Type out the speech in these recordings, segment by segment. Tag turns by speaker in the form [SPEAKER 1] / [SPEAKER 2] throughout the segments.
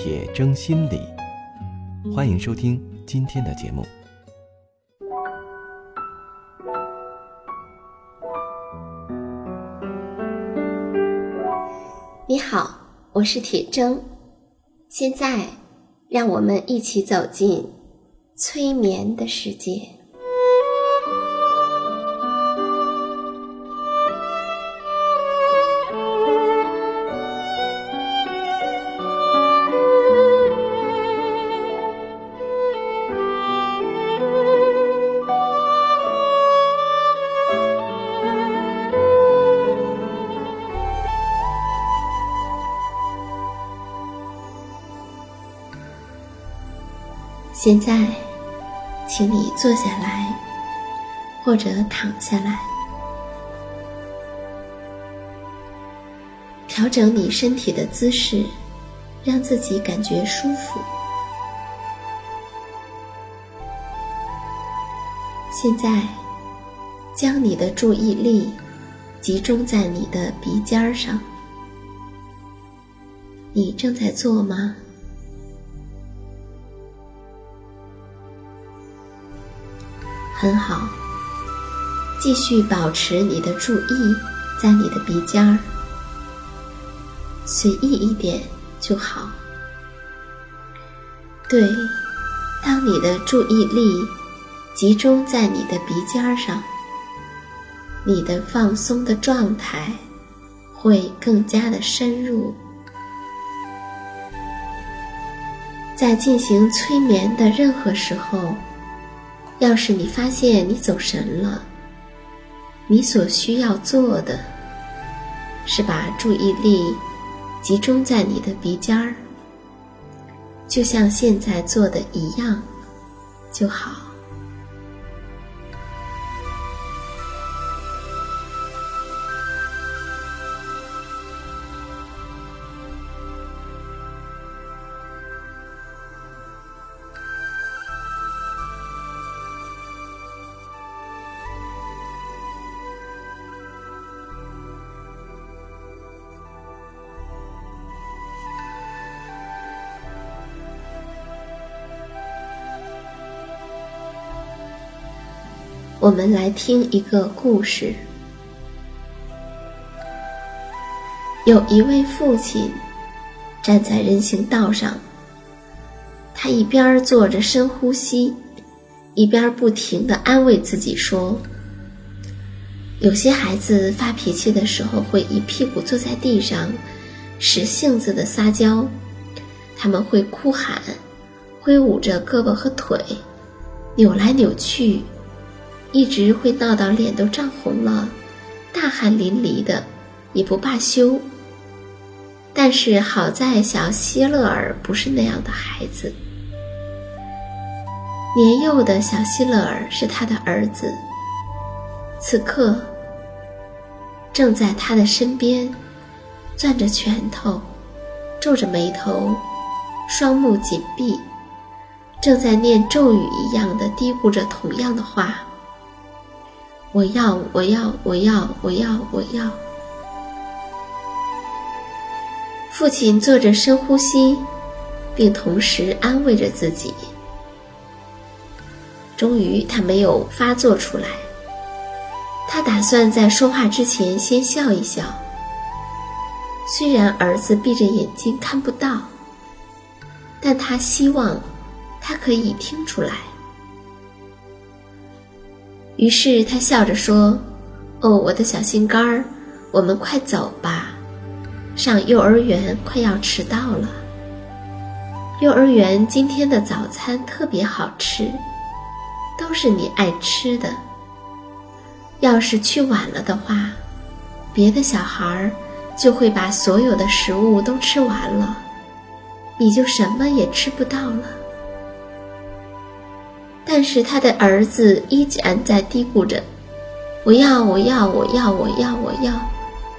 [SPEAKER 1] 铁铮心理”。欢迎收听今天的节目。
[SPEAKER 2] 你好，我是铁铮。现在，让我们一起走进催眠的世界。现在，请你坐下来，或者躺下来，调整你身体的姿势，让自己感觉舒服。现在，将你的注意力集中在你的鼻尖上。你正在做吗？很好，继续保持你的注意在你的鼻尖儿，随意一点就好。对，当你的注意力集中在你的鼻尖儿上，你的放松的状态会更加的深入。在进行催眠的任何时候。要是你发现你走神了，你所需要做的，是把注意力集中在你的鼻尖儿，就像现在做的一样，就好。我们来听一个故事。有一位父亲站在人行道上，他一边做着深呼吸，一边不停的安慰自己说：“有些孩子发脾气的时候会一屁股坐在地上，使性子的撒娇，他们会哭喊，挥舞着胳膊和腿，扭来扭去。”一直会闹到脸都涨红了，大汗淋漓的，也不罢休。但是好在小希勒尔不是那样的孩子。年幼的小希勒尔是他的儿子，此刻正在他的身边，攥着拳头，皱着眉头，双目紧闭，正在念咒语一样的嘀咕着同样的话。我要，我要，我要，我要，我要。父亲做着深呼吸，并同时安慰着自己。终于，他没有发作出来。他打算在说话之前先笑一笑。虽然儿子闭着眼睛看不到，但他希望他可以听出来。于是他笑着说：“哦，我的小心肝儿，我们快走吧，上幼儿园快要迟到了。幼儿园今天的早餐特别好吃，都是你爱吃的。要是去晚了的话，别的小孩儿就会把所有的食物都吃完了。你就什么也吃不到了。但是他的儿子依然在嘀咕着：“我要，我要，我要，我要，我要，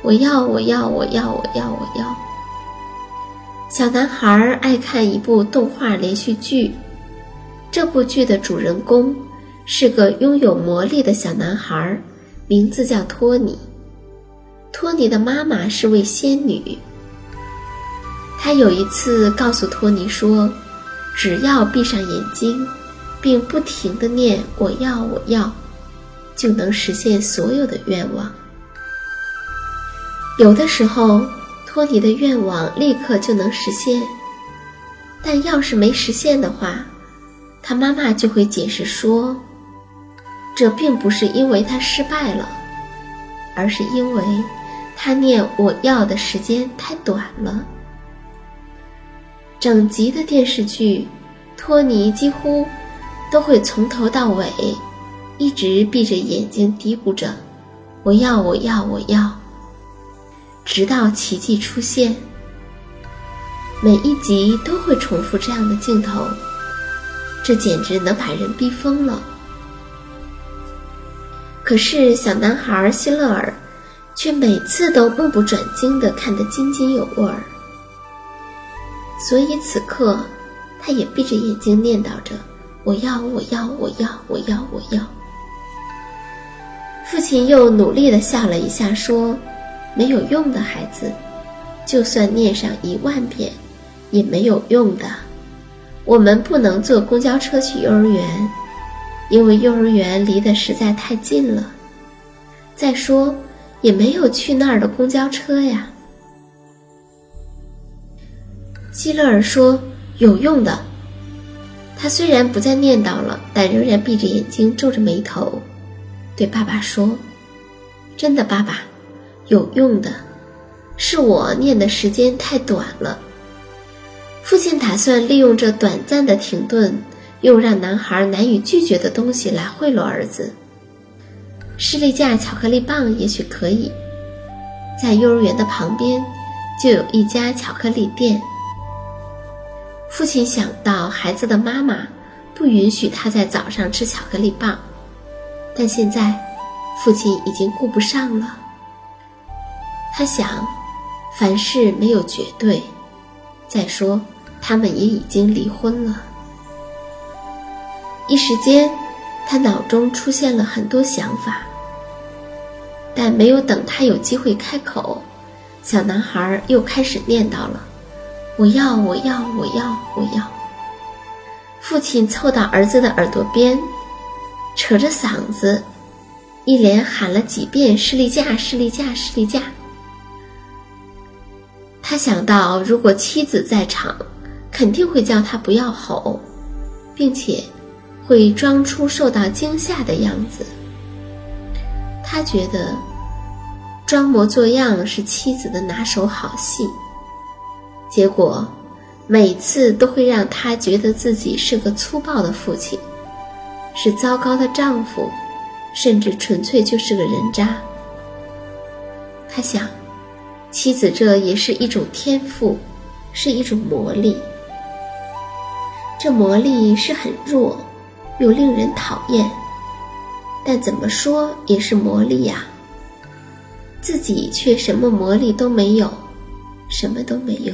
[SPEAKER 2] 我要，我要，我要，我要，我要。”小男孩爱看一部动画连续剧，这部剧的主人公是个拥有魔力的小男孩，名字叫托尼。托尼的妈妈是位仙女。她有一次告诉托尼说：“只要闭上眼睛，并不停地念‘我要，我要’，就能实现所有的愿望。”有的时候。托尼的愿望立刻就能实现，但要是没实现的话，他妈妈就会解释说，这并不是因为他失败了，而是因为他念“我要”的时间太短了。整集的电视剧，托尼几乎都会从头到尾一直闭着眼睛嘀咕着：“我要，我要，我要。”直到奇迹出现，每一集都会重复这样的镜头，这简直能把人逼疯了。可是小男孩希勒尔却每次都目不转睛地看得津津有味儿，所以此刻他也闭着眼睛念叨着：“我要，我要，我要，我要，我要。”父亲又努力地笑了一下，说。没有用的孩子，就算念上一万遍，也没有用的。我们不能坐公交车去幼儿园，因为幼儿园离得实在太近了。再说，也没有去那儿的公交车呀。希勒尔说：“有用的。”他虽然不再念叨了，但仍然闭着眼睛，皱着眉头，对爸爸说：“真的，爸爸。”有用的，是我念的时间太短了。父亲打算利用这短暂的停顿，用让男孩难以拒绝的东西来贿赂儿子。士力架巧克力棒也许可以，在幼儿园的旁边就有一家巧克力店。父亲想到孩子的妈妈不允许他在早上吃巧克力棒，但现在父亲已经顾不上了。他想，凡事没有绝对。再说，他们也已经离婚了。一时间，他脑中出现了很多想法，但没有等他有机会开口，小男孩又开始念叨了：“我要，我要，我要，我要。”父亲凑到儿子的耳朵边，扯着嗓子，一连喊了几遍：“士力架，士力架，士力架。”他想到，如果妻子在场，肯定会叫他不要吼，并且会装出受到惊吓的样子。他觉得装模作样是妻子的拿手好戏，结果每次都会让他觉得自己是个粗暴的父亲，是糟糕的丈夫，甚至纯粹就是个人渣。他想。妻子，这也是一种天赋，是一种魔力。这魔力是很弱，又令人讨厌，但怎么说也是魔力呀。自己却什么魔力都没有，什么都没有。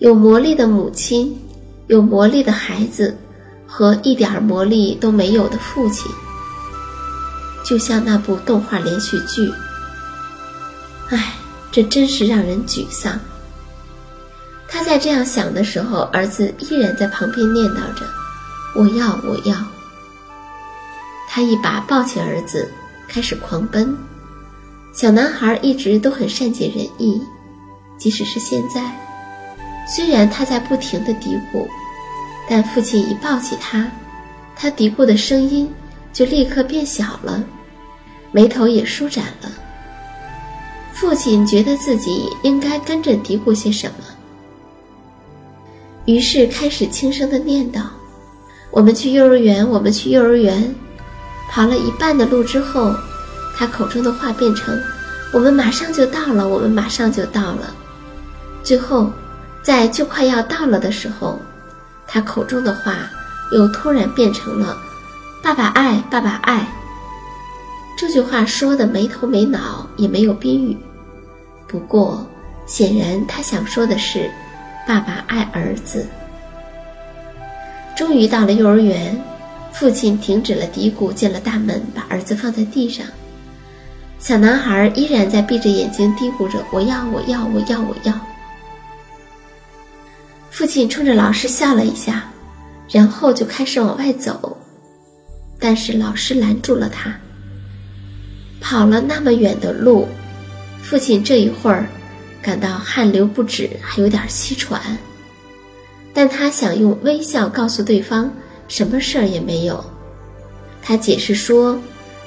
[SPEAKER 2] 有魔力的母亲，有魔力的孩子，和一点魔力都没有的父亲，就像那部动画连续剧。唉，这真是让人沮丧。他在这样想的时候，儿子依然在旁边念叨着：“我要，我要。”他一把抱起儿子，开始狂奔。小男孩一直都很善解人意，即使是现在，虽然他在不停的嘀咕，但父亲一抱起他，他嘀咕的声音就立刻变小了，眉头也舒展了。父亲觉得自己应该跟着嘀咕些什么，于是开始轻声的念叨：“我们去幼儿园，我们去幼儿园。”跑了一半的路之后，他口中的话变成：“我们马上就到了，我们马上就到了。”最后，在就快要到了的时候，他口中的话又突然变成了“爸爸爱，爸爸爱”。这句话说的没头没脑，也没有宾语。不过，显然他想说的是“爸爸爱儿子”。终于到了幼儿园，父亲停止了嘀咕，进了大门，把儿子放在地上。小男孩依然在闭着眼睛嘀咕着：“我要，我要，我要，我要。”父亲冲着老师笑了一下，然后就开始往外走，但是老师拦住了他。跑了那么远的路，父亲这一会儿感到汗流不止，还有点气喘，但他想用微笑告诉对方什么事儿也没有。他解释说，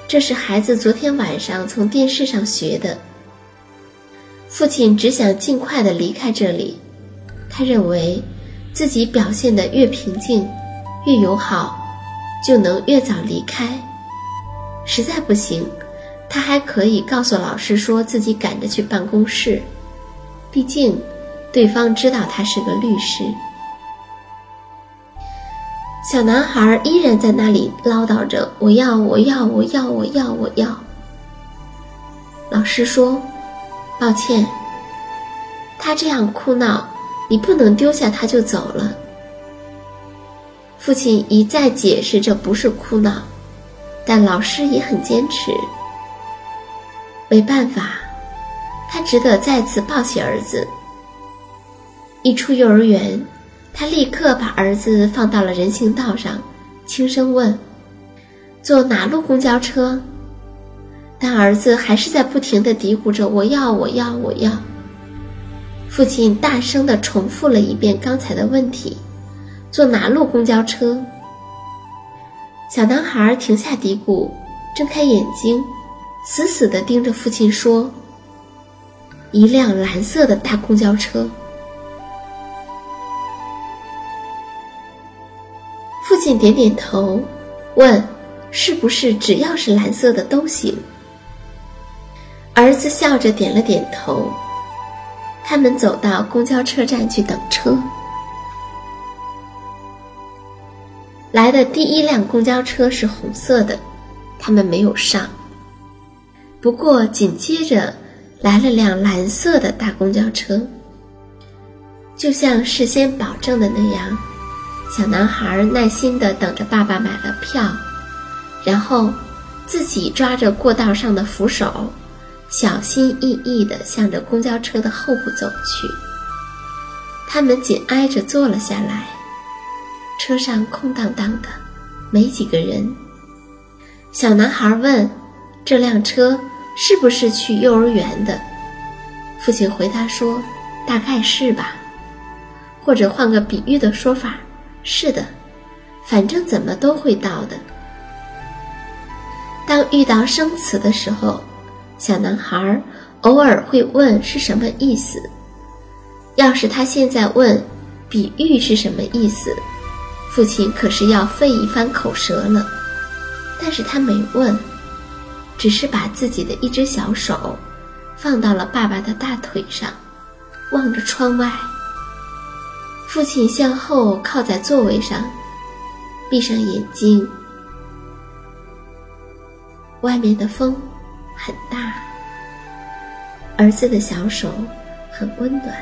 [SPEAKER 2] 这是孩子昨天晚上从电视上学的。父亲只想尽快的离开这里。他认为，自己表现得越平静、越友好，就能越早离开。实在不行，他还可以告诉老师说自己赶着去办公室，毕竟对方知道他是个律师。小男孩依然在那里唠叨着：“我要，我要，我要，我要，我要。”老师说：“抱歉。”他这样哭闹。你不能丢下他就走了。父亲一再解释这不是哭闹，但老师也很坚持。没办法，他只得再次抱起儿子。一出幼儿园，他立刻把儿子放到了人行道上，轻声问：“坐哪路公交车？”但儿子还是在不停地嘀咕着：“我要，我要，我要。”父亲大声地重复了一遍刚才的问题：“坐哪路公交车？”小男孩停下嘀咕，睁开眼睛，死死地盯着父亲说：“一辆蓝色的大公交车。”父亲点点头，问：“是不是只要是蓝色的都行？”儿子笑着点了点头。他们走到公交车站去等车。来的第一辆公交车是红色的，他们没有上。不过紧接着来了辆蓝色的大公交车。就像事先保证的那样，小男孩耐心地等着爸爸买了票，然后自己抓着过道上的扶手。小心翼翼地向着公交车的后部走去。他们紧挨着坐了下来，车上空荡荡的，没几个人。小男孩问：“这辆车是不是去幼儿园的？”父亲回答说：“大概是吧。”或者换个比喻的说法：“是的，反正怎么都会到的。”当遇到生词的时候。小男孩偶尔会问是什么意思。要是他现在问比喻是什么意思，父亲可是要费一番口舌了。但是他没问，只是把自己的一只小手放到了爸爸的大腿上，望着窗外。父亲向后靠在座位上，闭上眼睛。外面的风。很大，儿子的小手很温暖。